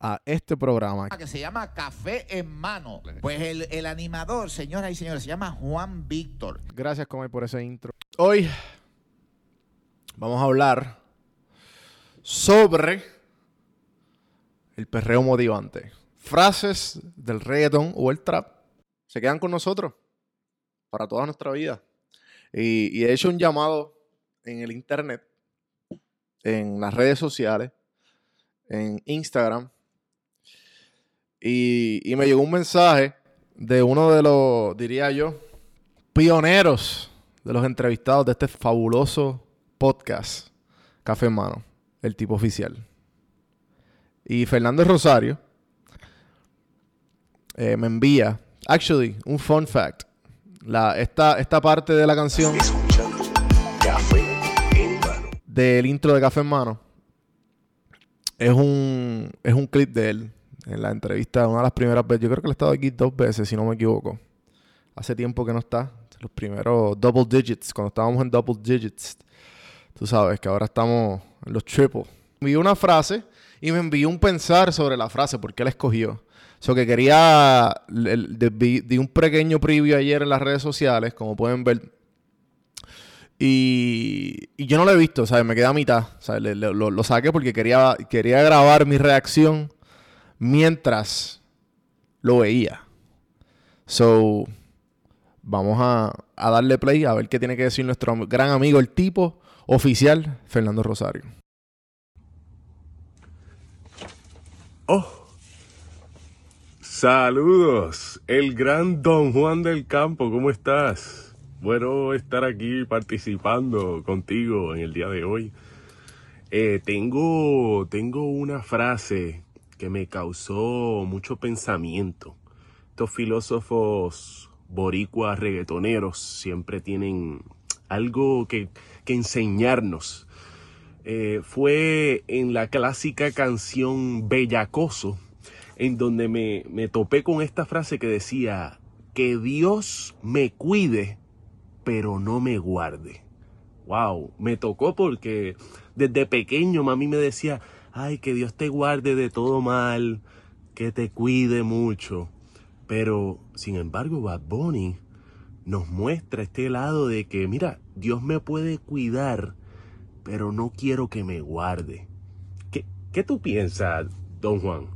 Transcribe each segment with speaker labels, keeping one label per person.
Speaker 1: a este programa.
Speaker 2: Que se llama Café en Mano. Pues el, el animador, señoras y señores, se llama Juan Víctor.
Speaker 1: Gracias, Comay, por ese intro. Hoy vamos a hablar sobre el perreo motivante. Frases del reggaeton o el trap se quedan con nosotros para toda nuestra vida. Y, y he hecho un llamado en el internet, en las redes sociales, en Instagram, y, me llegó un mensaje de uno de los, diría yo, pioneros de los entrevistados de este fabuloso podcast, Café en Mano, el tipo oficial. Y Fernando Rosario eh, me envía, actually, un fun fact. La, esta, esta parte de la canción del intro de Café en Mano es un, es un clip de él en la entrevista, una de las primeras veces, yo creo que él ha estado aquí dos veces, si no me equivoco. Hace tiempo que no está. Los primeros double digits, cuando estábamos en double digits. Tú sabes que ahora estamos en los triple. Vi una frase y me envió un pensar sobre la frase, porque él escogió. So que quería, di un pequeño preview ayer en las redes sociales, como pueden ver. Y, y yo no lo he visto, ¿sabes? Me quedé a mitad. lo, lo, saqué porque quería, quería grabar mi reacción mientras lo veía. So, vamos a, darle play a ver qué tiene que decir nuestro gran amigo, el tipo oficial, Fernando Rosario.
Speaker 3: Oh, saludos, el gran Don Juan del Campo, ¿cómo estás? Bueno estar aquí participando contigo en el día de hoy. Eh, tengo, tengo una frase que me causó mucho pensamiento. Estos filósofos boricuas reggaetoneros siempre tienen algo que, enseñarnos. Eh, fue en la clásica canción Bellacoso, en donde me, me topé con esta frase que decía, que Dios me cuide, pero no me guarde. Wow, me tocó porque desde pequeño mami me decía, ay, que Dios te guarde de todo mal, que te cuide mucho. Pero, sin embargo, Bad Bunny nos muestra este lado de que, mira, Dios me puede cuidar, pero no quiero que me guarde. ¿Qué, qué tú piensas, don Juan?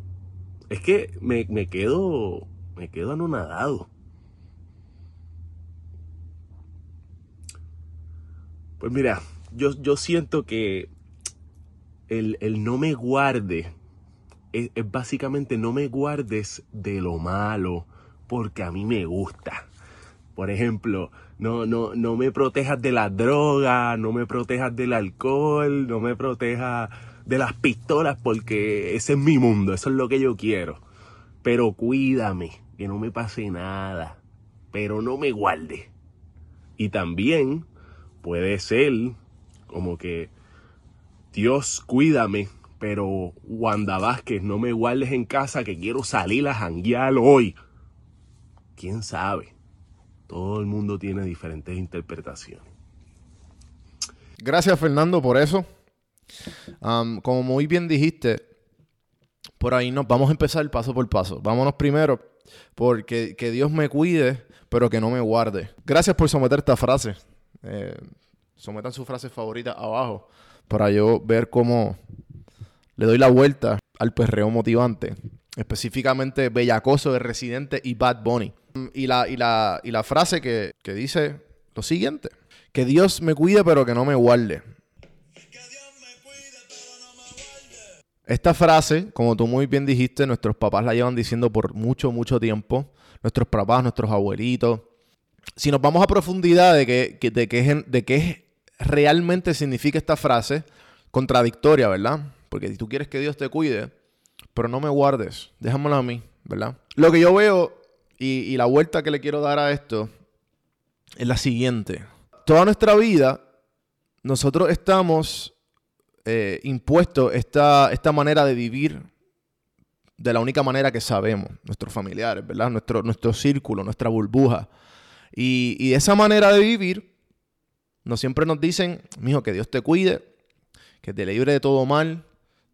Speaker 3: Es que me, me quedo, me quedo anonadado. Pues mira, yo, yo siento que el, el no me guarde es, básicamente no me guardes de lo malo porque a mí me gusta. Por ejemplo, no, no, no me protejas de la droga, no me protejas del alcohol, no me protejas de las pistolas porque ese es mi mundo, eso es lo que yo quiero. Pero cuídame, que no me pase nada, pero no me guarde. Y también puede ser como que Dios cuídame, pero Wanda Vázquez, no me guardes en casa que quiero salir a janguear hoy. ¿Quién sabe? Todo el mundo tiene diferentes interpretaciones.
Speaker 1: Gracias Fernando por eso. Como muy bien dijiste, por ahí nos vamos a empezar paso por paso. Vámonos primero porque que Dios me cuide, pero que no me guarde. Gracias por someter esta frase. Eh, sometan su frase favorita abajo para yo ver cómo le doy la vuelta al perreo motivante. Específicamente Bellacoso de Residente y Bad Bunny. Y la, y la, y la frase que, que dice lo siguiente. Que Dios me cuide pero que no me guarde. Esta frase, como tú muy bien dijiste, nuestros papás la llevan diciendo por mucho, mucho tiempo. Nuestros papás, nuestros abuelitos. Si nos vamos a profundidad de qué de qué, de qué realmente significa esta frase, contradictoria, ¿verdad? Porque si tú quieres que Dios te cuide, pero no me guardes, déjamelo a mí, ¿verdad? Lo que yo veo y, la vuelta que le quiero dar a esto es la siguiente. Toda nuestra vida, nosotros estamos eh, impuesto esta, esta manera de vivir de la única manera que sabemos, nuestros familiares, ¿verdad? Nuestro, nuestro círculo, nuestra burbuja. Y, y esa manera de vivir, no siempre nos dicen, mijo, que Dios te cuide, que te libre de todo mal,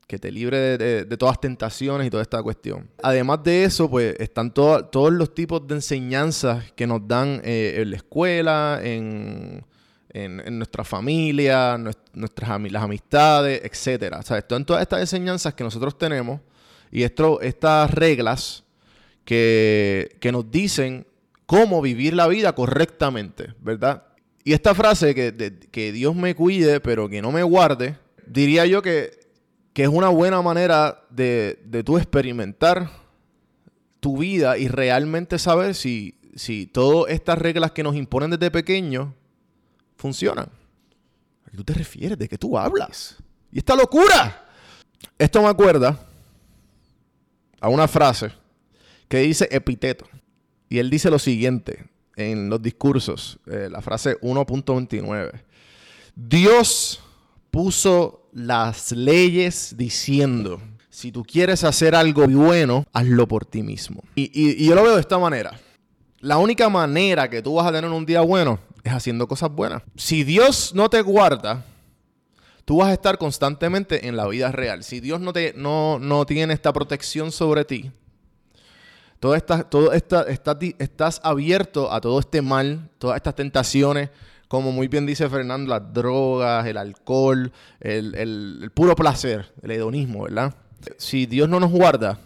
Speaker 1: que te libre de, todas tentaciones y toda esta cuestión. Además de eso, pues están todos los tipos de enseñanzas que nos dan eh, en la escuela, en nuestra familia, nuestras las amistades, etcétera. O sea, en todas estas enseñanzas que nosotros tenemos y estas reglas que, nos dicen cómo vivir la vida correctamente, ¿verdad? Y esta frase que, que Dios me cuide, pero que no me guarde, diría yo que, que es una buena manera de, de tú experimentar tu vida y realmente saber si, si todas estas reglas que nos imponen desde pequeños funcionan. ¿A qué tú te refieres? ¿De qué tú hablas? ¿Y esta locura? Esto me acuerda a una frase que dice epiteto. Y él dice lo siguiente en los discursos, eh, la frase 1.29. Dios puso las leyes diciendo, si tú quieres hacer algo bueno, hazlo por ti mismo. Y, y, yo lo veo de esta manera. La única manera que tú vas a tener un día bueno es haciendo cosas buenas. Si Dios no te guarda, tú vas a estar constantemente en la vida real. Si Dios no, te, no, no tiene esta protección sobre ti, todo esta, todo esta, está, estás abierto a todo este mal, todas estas tentaciones, como muy bien dice Fernando, las drogas, el alcohol, el, el, el puro placer, el hedonismo, ¿verdad? Si Dios no nos guarda,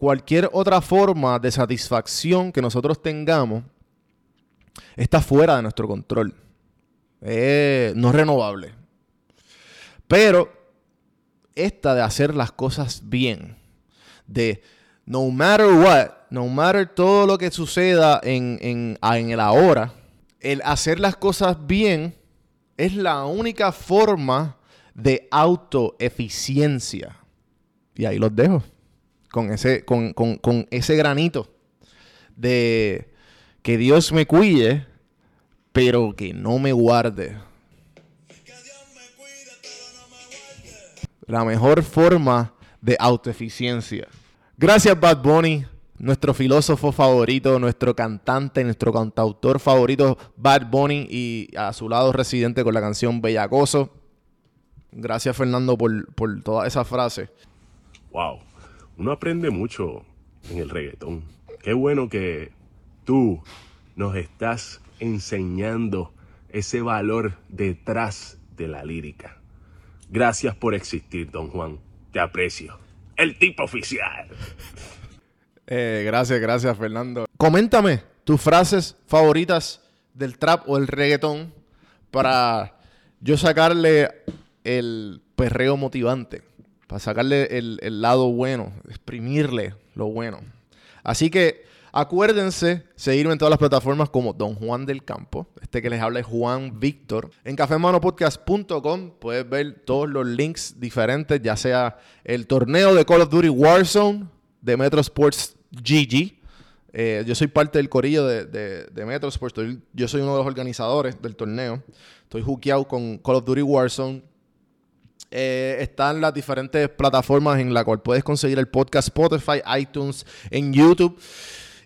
Speaker 1: cualquier otra forma de satisfacción que nosotros tengamos está fuera de nuestro control. Eh, no es renovable. Pero esta de hacer las cosas bien, de no matter what, no matter todo lo que suceda en, en, en el ahora, el hacer las cosas bien es la única forma de autoeficiencia. Y ahí los dejo. Con ese, con, con, con ese granito de que Dios me cuide, pero que no me guarde. La mejor forma de autoeficiencia. Gracias Bad Bunny, nuestro filósofo favorito, nuestro cantante, nuestro cantautor favorito, Bad Bunny, y a su lado residente con la canción Bellacoso. Gracias Fernando por, por toda esa frase.
Speaker 3: Wow, uno aprende mucho en el reggaetón. Qué bueno que tú nos estás enseñando ese valor detrás de la lírica. Gracias por existir, don Juan. Te aprecio. El tipo oficial.
Speaker 1: Eh, gracias, gracias, Fernando. Coméntame tus frases favoritas del trap o el reggaetón para yo sacarle el perreo motivante, para sacarle el, el lado bueno, exprimirle lo bueno. Así que acuérdense seguirme en todas las plataformas como Don Juan del Campo. Este que les habla es Juan Víctor. En cafemanopodcast.com puedes ver todos los links diferentes, ya sea el torneo de Call of Duty Warzone de Metro Sports GG. Eh, yo soy parte del corillo de, Metro Sports. Yo soy uno de los organizadores del torneo. Estoy hookeado con Call of Duty Warzone. Eh, están las diferentes plataformas en la cual puedes conseguir el podcast Spotify, iTunes, en YouTube.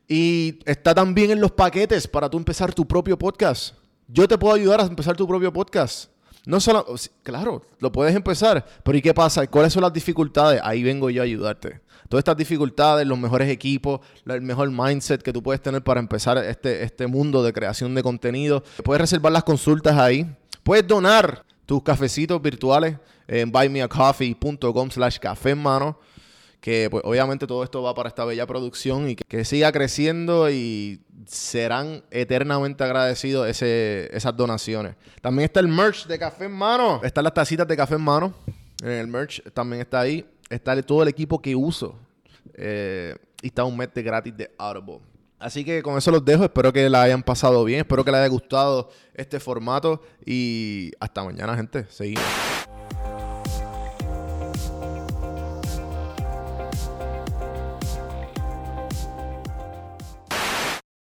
Speaker 1: Y está también en los paquetes para tú empezar tu propio podcast. Yo te puedo ayudar a empezar tu propio podcast. No solo, claro, lo puedes empezar, pero ¿y qué pasa? ¿Cuáles son las dificultades? Ahí vengo yo a ayudarte. Todas estas dificultades, los mejores equipos, el mejor mindset que tú puedes tener para empezar este, este mundo de creación de contenido. Puedes reservar las consultas ahí. Puedes donar tus cafecitos virtuales en buymeacoffee.com slash café en mano que pues, obviamente todo esto va para esta bella producción y que, siga creciendo y serán eternamente agradecidos ese, esas donaciones. También está el merch de Café en Mano. Están las tacitas de Café en Mano. En el merch también está ahí. Está todo el equipo que uso. Eh, y está un mes de gratis de Audible. Así que con eso los dejo. Espero que la hayan pasado bien. Espero que les haya gustado este formato. Y hasta mañana, gente. Seguimos.